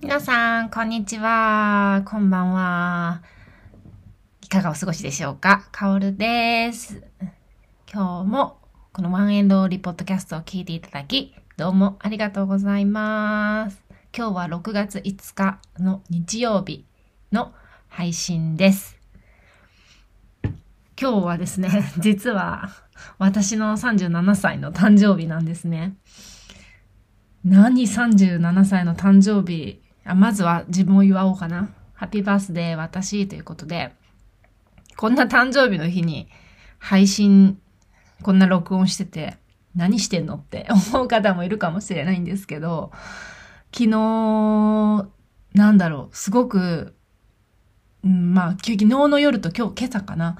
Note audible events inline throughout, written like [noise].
皆さん、こんにちは。こんばんは。いかがお過ごしでしょうか？かおるです。今日もこのワンエンドリポッドキャストを聞いていただき、どうもありがとうございます。今日は6月5日の日曜日の配信です。今日はですね、[laughs] 実は私の37歳の誕生日なんですね。何37歳の誕生日あまずは自分を祝おうかな。ハッピーバースデー私ということで、こんな誕生日の日に配信、こんな録音してて、何してんのって思う方もいるかもしれないんですけど、昨日、なんだろう、すごく、うん、まあ、昨日の夜と今日、今朝かな、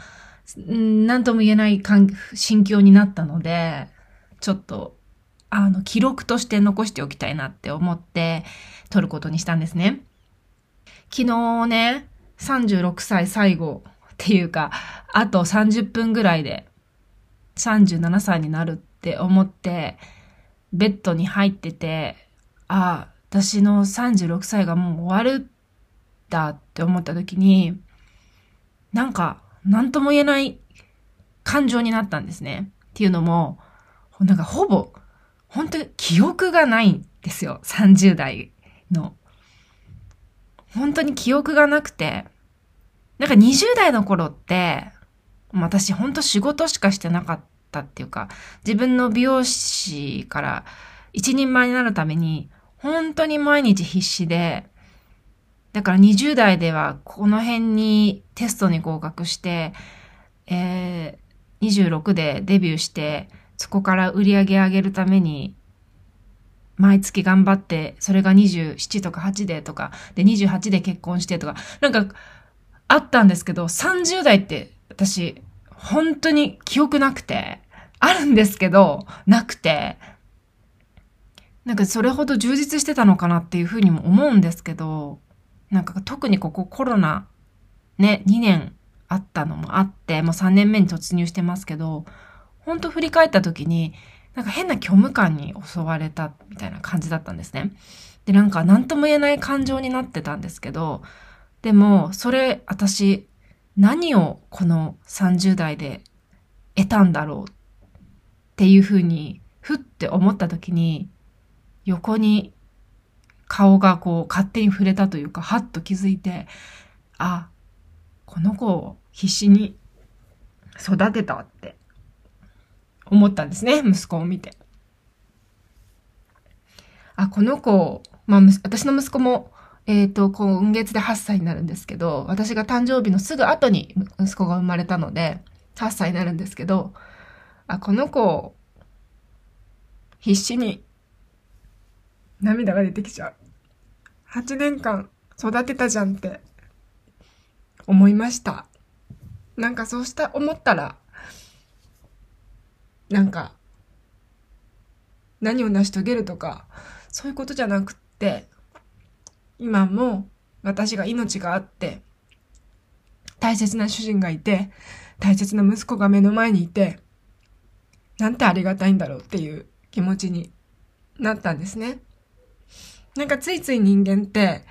なんとも言えない心境になったので、ちょっとあの、記録として残しておきたいなって思って撮ることにしたんですね。昨日ね、36歳最後っていうか、あと30分ぐらいで37歳になるって思って、ベッドに入ってて、ああ、私の36歳がもう終わるだって思った時に、なんか、なんとも言えない感情になったんですね。っていうのも、なんかほぼ本当に記憶がないんですよ。30代の。本当に記憶がなくて。なんか20代の頃って、私本当仕事しかしてなかったっていうか、自分の美容師から一人前になるために、本当に毎日必死で、だから20代ではこの辺にテストに合格して、えー、26でデビューして、そこから売り上げ上げるために、毎月頑張って、それが27とか8でとか、で28で結婚してとか、なんか、あったんですけど、30代って私、本当に記憶なくて、あるんですけど、なくて、なんかそれほど充実してたのかなっていうふうにも思うんですけど、なんか特にここコロナ、ね、2年あったのもあって、もう3年目に突入してますけど、ほんと振り返った時に、なんか変な虚無感に襲われたみたいな感じだったんですね。で、なんか何とも言えない感情になってたんですけど、でも、それ、私、何をこの30代で得たんだろうっていうふうに、ふって思った時に、横に顔がこう勝手に触れたというか、はっと気づいて、あ、この子を必死に育てたって思ったんですね、息子を見て。あ、この子、まあ、私の息子も、えっ、ー、と、今月で8歳になるんですけど、私が誕生日のすぐ後に息子が生まれたので、8歳になるんですけど、あ、この子、必死に、涙が出てきちゃう。8年間育てたじゃんって思いました。なんかそうした、思ったら、なんか、何を成し遂げるとか、そういうことじゃなくって、今も私が命があって、大切な主人がいて、大切な息子が目の前にいて、なんてありがたいんだろうっていう気持ちになったんですね。なんかついつい人間って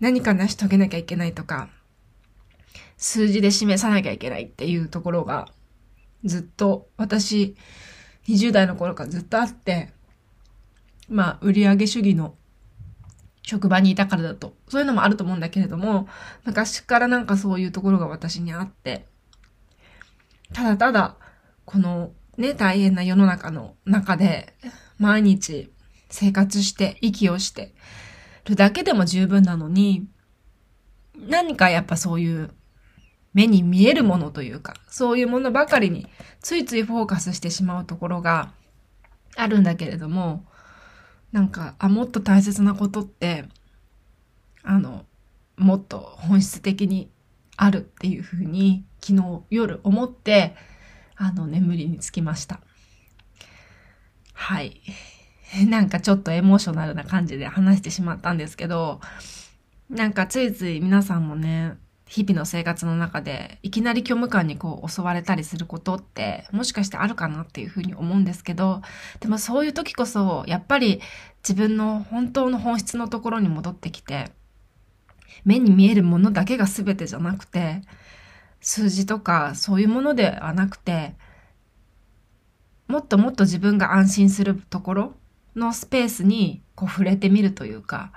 何か成し遂げなきゃいけないとか、数字で示さなきゃいけないっていうところがずっと私、20代の頃からずっとあって、まあ、売上主義の職場にいたからだと、そういうのもあると思うんだけれども、昔からなんかそういうところが私にあって、ただただ、このね、大変な世の中の中で、毎日生活して、息をしてるだけでも十分なのに、何かやっぱそういう目に見えるものというか、そういうものばかりについついフォーカスしてしまうところがあるんだけれども、なんか、あ、もっと大切なことって、あの、もっと本質的にあるっていうふうに昨日夜思って、あの、眠りにつきました。はい。[laughs] なんかちょっとエモーショナルな感じで話してしまったんですけど、なんかついつい皆さんもね、日々の生活の中でいきなり虚無感にこう襲われたりすることってもしかしてあるかなっていうふうに思うんですけど、でもそういう時こそやっぱり自分の本当の本質のところに戻ってきて、目に見えるものだけが全てじゃなくて、数字とかそういうものではなくて、もっともっと自分が安心するところのスペースにこう触れてみるというか、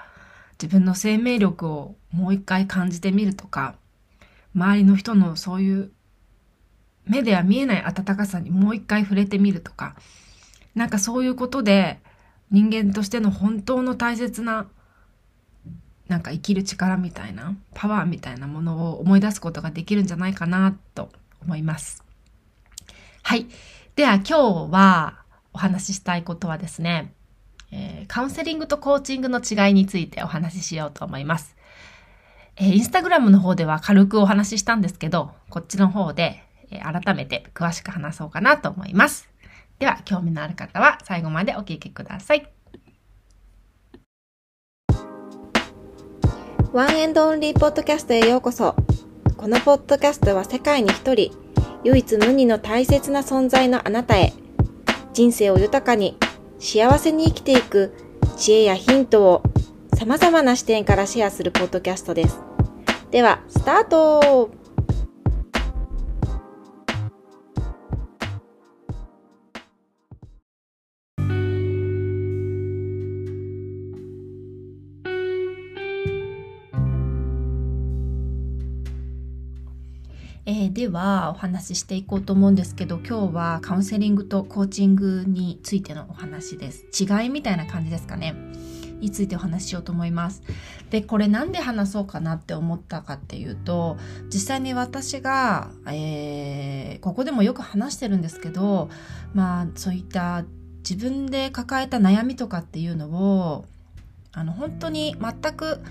自分の生命力をもう一回感じてみるとか、周りの人のそういう目では見えない温かさにもう一回触れてみるとか、なんかそういうことで人間としての本当の大切ななんか生きる力みたいなパワーみたいなものを思い出すことができるんじゃないかなと思います。はい。では今日はお話ししたいことはですね、えー、カウンセリングとコーチングの違いについてお話ししようと思います。えー、インスタグラムの方では軽くお話ししたんですけど、こっちの方で、えー、改めて詳しく話そうかなと思います。では、興味のある方は最後までお聞きください。ワンエンドオンリーポッドキャストへようこそ。このポッドキャストは世界に一人、唯一無二の大切な存在のあなたへ、人生を豊かに幸せに生きていく知恵やヒントを様々な視点からシェアするポッドキャストです。では、スタートではお話ししていこうと思うんですけど今日はカウンセリングとコーチングについてのお話です。違いみたいな感じですかね。についてお話ししようと思います。でこれなんで話そうかなって思ったかっていうと実際に私が、えー、ここでもよく話してるんですけどまあそういった自分で抱えた悩みとかっていうのをあの本当に全く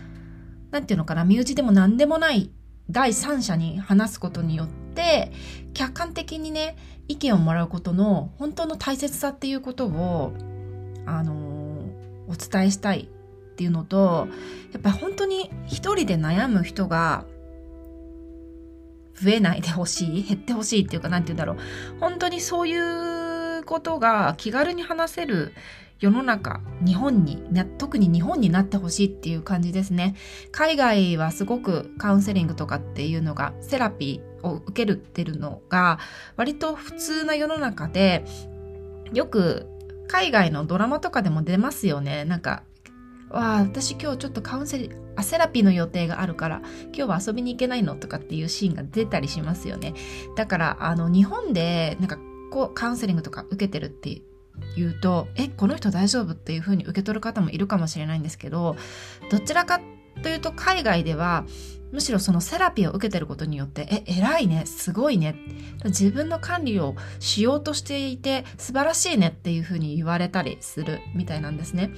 なんていうのかな身内でも何でもない第三者に話すことによって客観的にね意見をもらうことの本当の大切さっていうことをあのお伝えしたいっていうのとやっぱり本当に一人で悩む人が増えないでほしい減ってほしいっていうか何て言うんだろう。本当にそういうことが気軽に話せる世の中、日本に、特に日本になってほしいっていう感じですね。海外はすごくカウンセリングとかっていうのが、セラピーを受けるってるのが、割と普通な世の中で、よく海外のドラマとかでも出ますよね。なんか、わあ、私今日ちょっとカウンセリアセラピーの予定があるから、今日は遊びに行けないのとかっていうシーンが出たりしますよね。だから、あの、日本で、なんか、こう、カウンセリングとか受けてるって言うとえこの人大丈夫っていうふうに受け取る方もいるかもしれないんですけどどちらかというと海外ではむしろそのセラピーを受けてることによってえ偉いねすごいね自分の管理をしようとしていて素晴らしいねっていうふうに言われたりするみたいなんですね。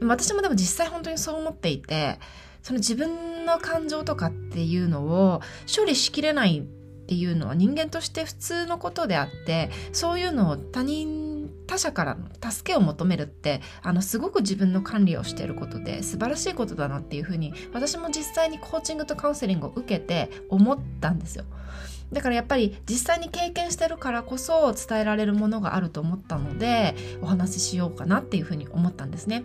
私もでも実際本当にそう思っていてその自分の感情とかっていうのを処理しきれないっていうのは人間として普通のことであってそういうのを他人他者からの助けを求めるってあのすごく自分の管理をしていることで素晴らしいことだなっていうふうに私も実際にコーチングとカウンセリングを受けて思ったんですよ。だからやっぱり実際に経験してるからこそ伝えられるものがあると思ったのでお話ししようかなっていうふうに思ったんですね。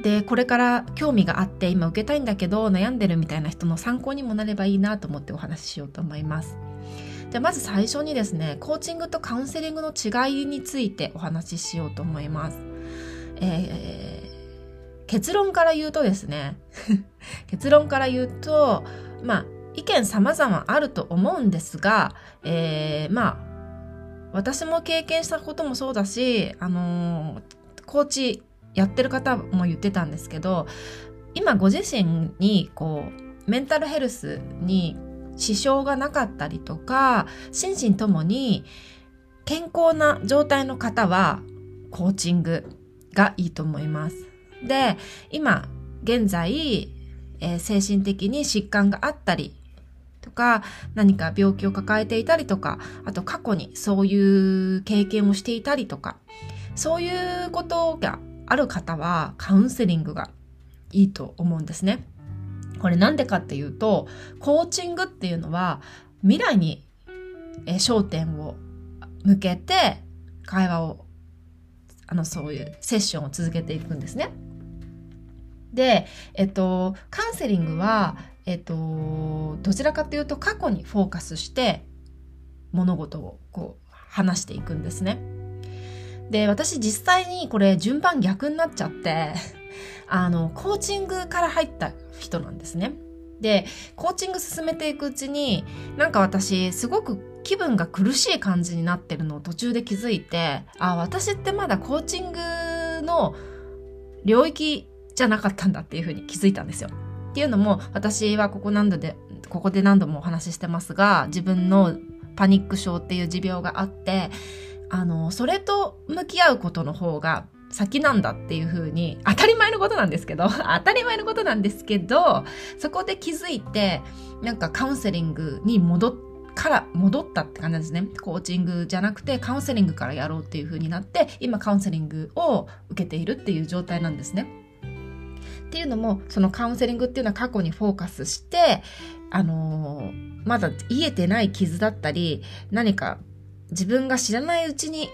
でこれから興味があって今受けたいんだけど悩んでるみたいな人の参考にもなればいいなと思ってお話ししようと思います。でまず最初にですねコーチングとカウンセリングの違いについてお話ししようと思います。えー、結論から言うとですね [laughs] 結論から言うとまあ意見様々あると思うんですが、えー、まあ私も経験したこともそうだし、あのー、コーチやってる方も言ってたんですけど今ご自身にこうメンタルヘルスに支障がなかったりとか、心身ともに健康な状態の方はコーチングがいいと思います。で、今、現在、えー、精神的に疾患があったりとか、何か病気を抱えていたりとか、あと過去にそういう経験をしていたりとか、そういうことがある方はカウンセリングがいいと思うんですね。これなんでかっていうと、コーチングっていうのは未来に焦点を向けて会話を、あの、そういうセッションを続けていくんですね。で、えっと、カウンセリングは、えっと、どちらかというと過去にフォーカスして物事をこう話していくんですね。で、私実際にこれ順番逆になっちゃって、あの、コーチングから入った人なんですね。で、コーチング進めていくうちに、なんか私、すごく気分が苦しい感じになってるのを途中で気づいて、あ、私ってまだコーチングの領域じゃなかったんだっていうふうに気づいたんですよ。っていうのも、私はここ何度で、ここで何度もお話ししてますが、自分のパニック症っていう持病があって、あの、それと向き合うことの方が先なんだっていう風に、当たり前のことなんですけど、[laughs] 当たり前のことなんですけど、そこで気づいて、なんかカウンセリングに戻っから戻ったって感じですね。コーチングじゃなくてカウンセリングからやろうっていう風になって、今カウンセリングを受けているっていう状態なんですね。っていうのも、そのカウンセリングっていうのは過去にフォーカスして、あのー、まだ癒えてない傷だったり、何か自分が知らないうちに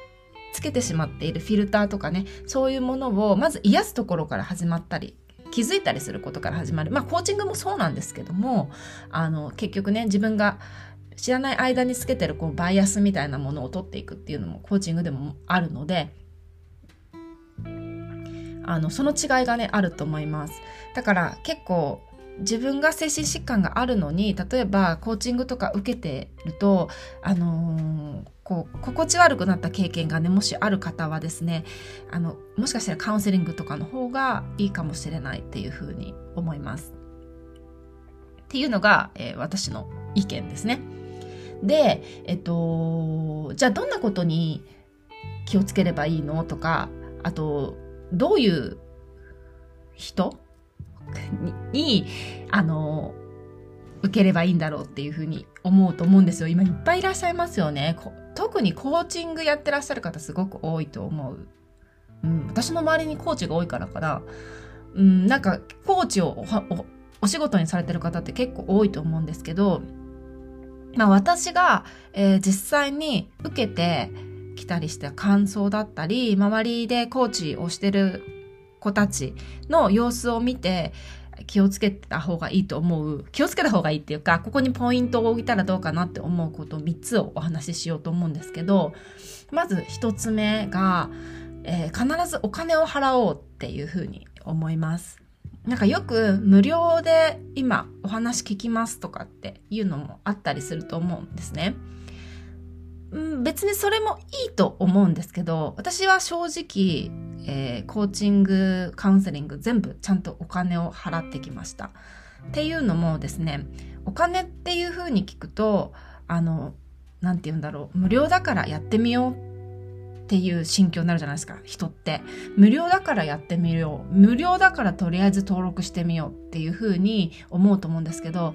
つけてしまっているフィルターとかね、そういうものをまず癒すところから始まったり、気づいたりすることから始まる。まあ、コーチングもそうなんですけども、あの、結局ね、自分が知らない間につけてるこうバイアスみたいなものを取っていくっていうのもコーチングでもあるので、あの、その違いがね、あると思います。だから結構自分が精神疾患があるのに、例えばコーチングとか受けてると、あのー、こう、心地悪くなった経験がね、もしある方はですね、あの、もしかしたらカウンセリングとかの方がいいかもしれないっていうふうに思います。っていうのが、えー、私の意見ですね。で、えっと、じゃあどんなことに気をつければいいのとか、あと、どういう人に、あの、受ければいいんだろうっていうふうに思うと思うんですよ。今いっぱいいらっしゃいますよね。特にコーチングやってらっしゃる方すごく多いと思う。うん、私の周りにコーチが多いからかな。うん、なんかコーチをおお仕事にされてる方って結構多いと思うんですけど、まあ私が、えー、実際に受けてきたりした感想だったり、周りでコーチをしてる子たちの様子を見て、気をつけた方がいいと思う。気をつけた方がいいっていうか、ここにポイントを置いたらどうかなって思うこと3つをお話ししようと思うんですけど、まず1つ目が、えー、必ずお金を払おうっていうふうに思います。なんかよく無料で今お話聞きますとかっていうのもあったりすると思うんですね。うん、別にそれもいいと思うんですけど、私は正直、えー、コーチング、カウンセリング全部ちゃんとお金を払ってきました。っていうのもですね、お金っていう風に聞くと、あの、なんて言うんだろう、無料だからやってみようっていう心境になるじゃないですか、人って。無料だからやってみよう。無料だからとりあえず登録してみようっていう風に思うと思うんですけど、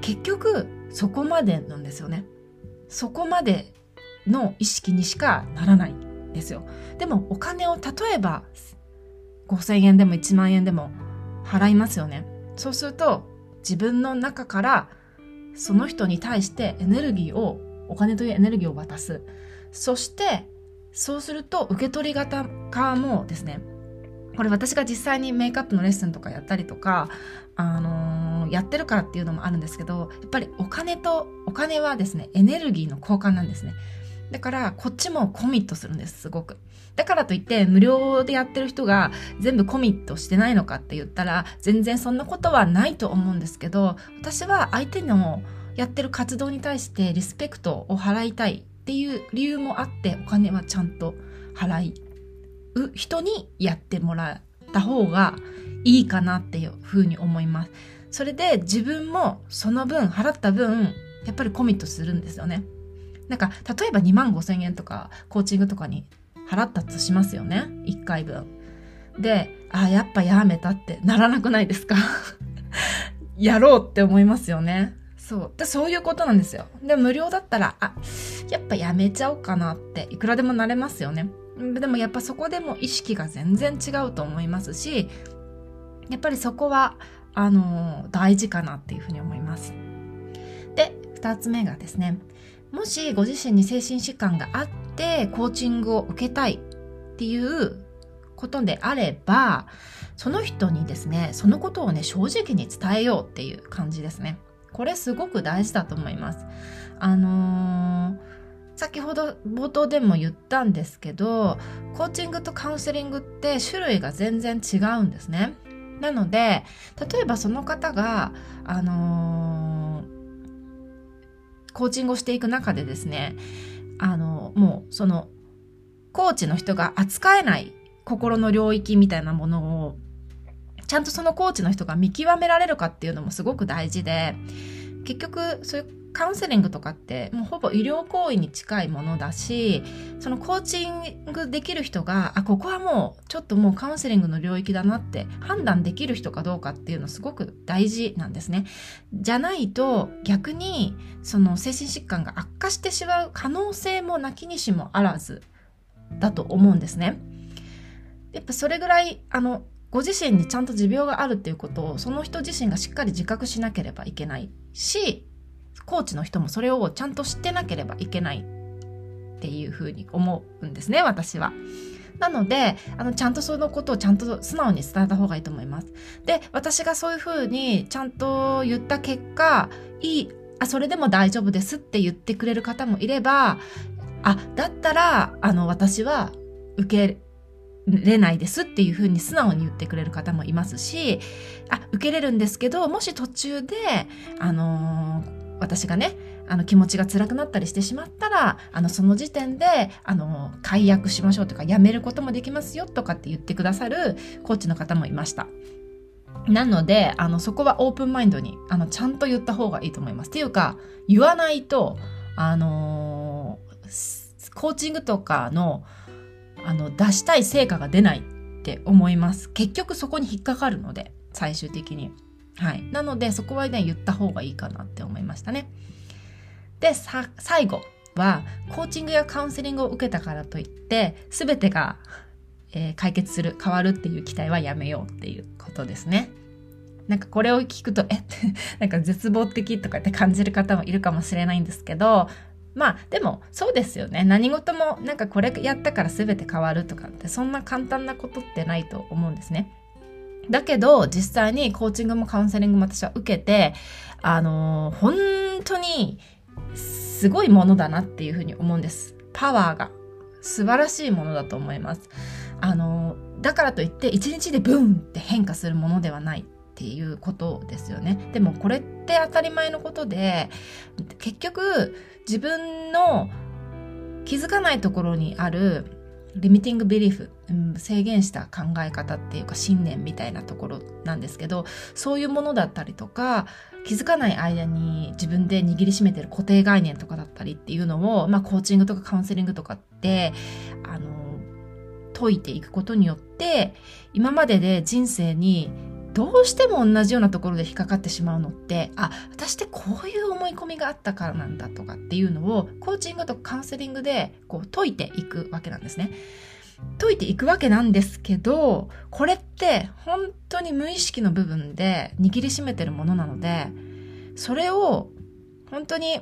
結局そこまでなんですよね。そこまでの意識にしかならないですよ。でもお金を例えば5000円でも1万円でも払いますよね。そうすると自分の中からその人に対してエネルギーをお金というエネルギーを渡す。そしてそうすると受け取り方側もですねこれ私が実際にメイクアップのレッスンとかやったりとか、あのー、やってるからっていうのもあるんですけどやっぱりお金とお金はですねエネルギーの交換なんですね。だからこっちもコミットするんですすごく。だからといって無料でやってる人が全部コミットしてないのかって言ったら全然そんなことはないと思うんですけど私は相手のやってる活動に対してリスペクトを払いたいっていう理由もあってお金はちゃんと払いう人にやってもらった方がいいかなっていうふうに思います。それで自分もその分払った分やっぱりコミットするんですよね。なんか例えば2万5千円とかコーチングとかに払ったとしますよね。1回分。で、あ、やっぱやめたってならなくないですか？[laughs] やろうって思いますよね。そう。で、そういうことなんですよ。で、無料だったら、あ、やっぱやめちゃおうかなって、いくらでもなれますよね。でもやっぱそこでも意識が全然違うと思いますし、やっぱりそこは、あの、大事かなっていうふうに思います。で、二つ目がですね、もしご自身に精神疾患があってコーチングを受けたいっていうことであれば、その人にですね、そのことをね、正直に伝えようっていう感じですね。これすごく大事だと思います。あのー先ほど冒頭でも言ったんですけど、コーチングとカウンセリングって種類が全然違うんですね。なので、例えばその方が、あのー、コーチングをしていく中でですね、あの、もうその、コーチの人が扱えない心の領域みたいなものを、ちゃんとそのコーチの人が見極められるかっていうのもすごく大事で、結局そういうカウンセリングとかってもうほぼ医療行為に近いものだしそのコーチングできる人があここはもうちょっともうカウンセリングの領域だなって判断できる人かどうかっていうのすごく大事なんですね。じゃないと逆にその精神疾患が悪化してしまう可能性もなきにしもあらずだと思うんですね。やっぱそれぐらいあのご自身にちゃんと持病があるっていうことをその人自身がしっかり自覚しなければいけないしコーチの人もそれをちゃんと知ってなければいけないっていうふうに思うんですね私は。なので、あの、ちゃんとそのことをちゃんと素直に伝えた方がいいと思います。で、私がそういうふうにちゃんと言った結果、いい、あ、それでも大丈夫ですって言ってくれる方もいれば、あ、だったら、あの、私は受けれないですっていうふうに素直に言ってくれる方もいますし、あ、受けれるんですけど、もし途中で、あのー私がね、あの気持ちが辛くなったりしてしまったら、あのその時点で、あの、解約しましょうとか、やめることもできますよとかって言ってくださるコーチの方もいました。なので、あの、そこはオープンマインドに、あの、ちゃんと言った方がいいと思います。っていうか、言わないと、あのー、コーチングとかの、あの、出したい成果が出ないって思います。結局そこに引っかかるので、最終的に。はい。なので、そこはね、言った方がいいかなって思いましたね。で、さ、最後は、コーチングやカウンセリングを受けたからといって、すべてが、えー、解決する、変わるっていう期待はやめようっていうことですね。なんかこれを聞くと、えっ？て、[laughs] なんか絶望的とかって感じる方もいるかもしれないんですけど、まあでもそうですよね何事もなんかこれやったから全て変わるとかってそんな簡単なことってないと思うんですね。だけど、実際にコーチングもカウンセリングも私は受けて、あのー、本当にすごいものだなっていうふうに思うんです。パワーが。素晴らしいものだと思います。あのー、だからといって一日でブーンって変化するものではないっていうことですよね。でもこれって当たり前のことで、結局自分の気づかないところにあるリミティングビリーフ、うん、制限した考え方っていうか信念みたいなところなんですけどそういうものだったりとか気づかない間に自分で握りしめてる固定概念とかだったりっていうのを、まあ、コーチングとかカウンセリングとかってあの解いていくことによって今までで人生にどうしても同じようなところで引っかかってしまうのってあ私ってこういう思い込みがあったからなんだとかっていうのをコーチングとカウンセリングでこう解いていくわけなんですね。解いていくわけなんですけどこれって本当に無意識の部分で握りしめてるものなのでそれを本当に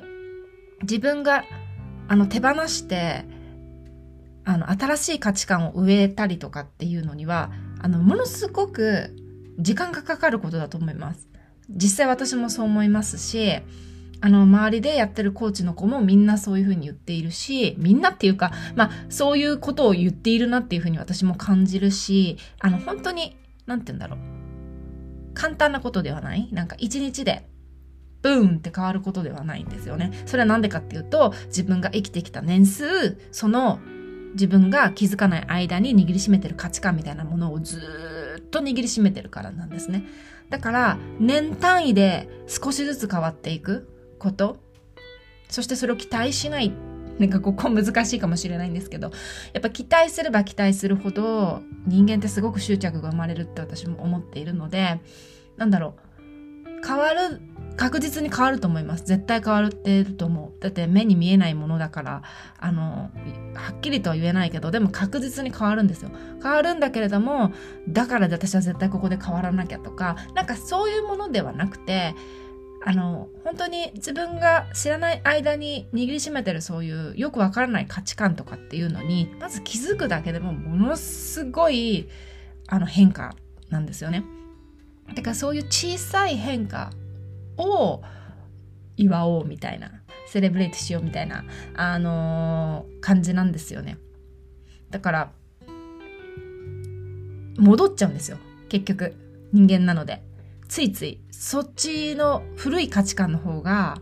自分があの手放してあの新しい価値観を植えたりとかっていうのにはあのものすごく時間がかかることだと思います。実際私もそう思いますし、あの、周りでやってるコーチの子もみんなそういうふうに言っているし、みんなっていうか、まあ、そういうことを言っているなっていうふうに私も感じるし、あの、本当に、なんて言うんだろう。簡単なことではないなんか一日で、ブーンって変わることではないんですよね。それはなんでかっていうと、自分が生きてきた年数、その自分が気づかない間に握りしめてる価値観みたいなものをずっと握りしめてるからなんですね。だから、年単位で少しずつ変わっていくこと、そしてそれを期待しない。なんかここ難しいかもしれないんですけど、やっぱ期待すれば期待するほど人間ってすごく執着が生まれるって私も思っているので、なんだろう、変わる、確実に変わると思います。絶対変わるってると思う。だって目に見えないものだから、あの、はっきりとは言えないけど、でも確実に変わるんですよ。変わるんだけれども、だから私は絶対ここで変わらなきゃとか、なんかそういうものではなくて、あの、本当に自分が知らない間に握りしめてるそういうよくわからない価値観とかっていうのに、まず気づくだけでもものすごい、あの変化なんですよね。だからそういう小さい変化を祝おうみたいなセレブレイトしようみたいな、あのー、感じなんですよね。だから戻っちゃうんですよ。結局人間なので。ついついそっちの古い価値観の方が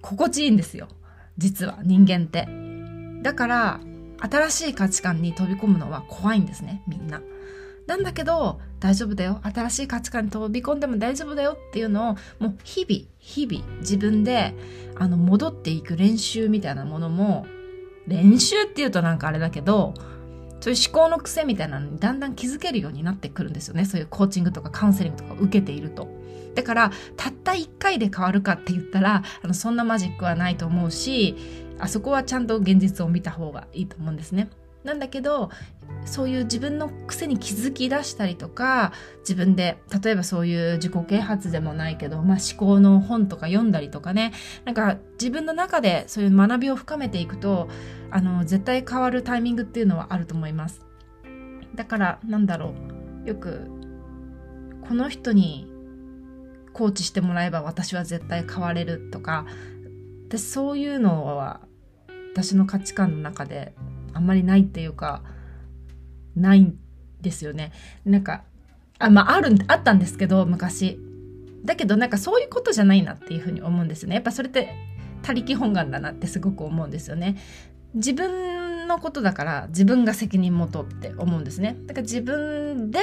心地いいんですよ。実は人間って。だから新しい価値観に飛び込むのは怖いんですねみんな。なんだけど大丈夫だよ新しい価値観に飛び込んでも大丈夫だよっていうのをもう日々日々自分であの戻っていく練習みたいなものも練習っていうとなんかあれだけどそういう思考の癖みたいなのにだんだん気づけるようになってくるんですよねそういうコーチングとかカウンセリングとか受けていると。だからたった1回で変わるかって言ったらあのそんなマジックはないと思うしあそこはちゃんと現実を見た方がいいと思うんですね。なんだけどそういう自分の癖に気づき出したりとか自分で例えばそういう自己啓発でもないけど、まあ、思考の本とか読んだりとかね。なんか自分の中でそういう学びを深めていくとあの絶対変わるタイミングっていうのはあると思います。だからなんだろう。よくこの人にコーチしてもらえば私は絶対変われるとか。私そういうのは私の価値観の中であんまりないっていうかないんですよね。なんかあまああるあったんですけど昔。だけどなんかそういうことじゃないなっていうふうに思うんですよね。やっぱそれって他力本願だなってすごく思うんですよね。自分のことだから自分が責任持とうって思うんですね。だから自分で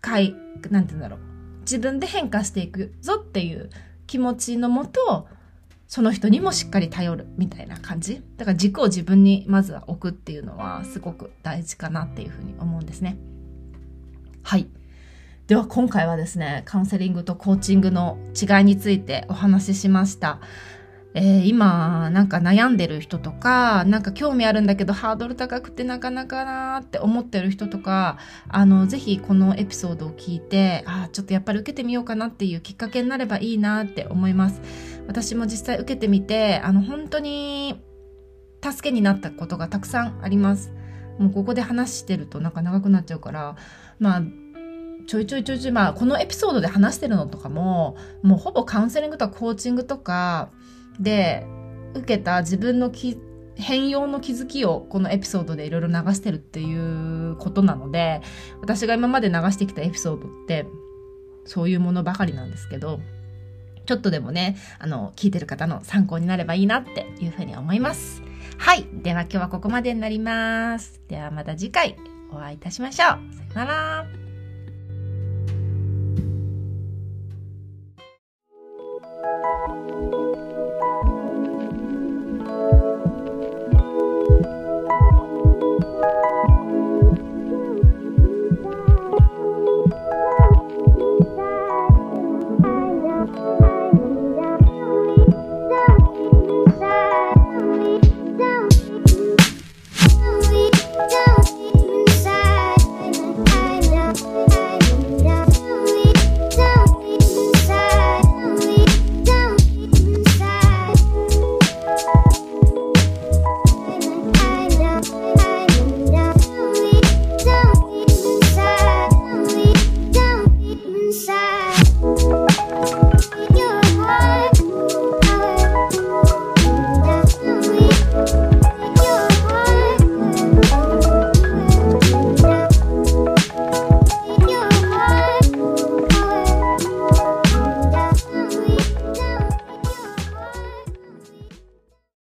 かいなんて言うんだろう。自分で変化していくぞっていう気持ちのもとその人にもしっかり頼るみたいな感じ。だから軸を自分にまずは置くっていうのはすごく大事かなっていうふうに思うんですね。はい。では今回はですねカウンセリングとコーチングの違いについてお話ししました。えー、今なんか悩んでる人とかなんか興味あるんだけどハードル高くてなかなかなって思ってる人とかあのぜひこのエピソードを聞いてあちょっとやっぱり受けてみようかなっていうきっかけになればいいなって思います。私も実際受けてみてあの本当に助けになったことがたくさんあります。もうここで話してるとなんか長くなっちゃうからまあちょいちょいちょいちょいまあこのエピソードで話してるのとかももうほぼカウンセリングとかコーチングとかで受けた自分のき変容の気づきをこのエピソードでいろいろ流してるっていうことなので私が今まで流してきたエピソードってそういうものばかりなんですけどちょっとでもねあの聞いてる方の参考になればいいなっていうふうに思います。はい。では今日はここまでになります。ではまた次回お会いいたしましょう。さよなら。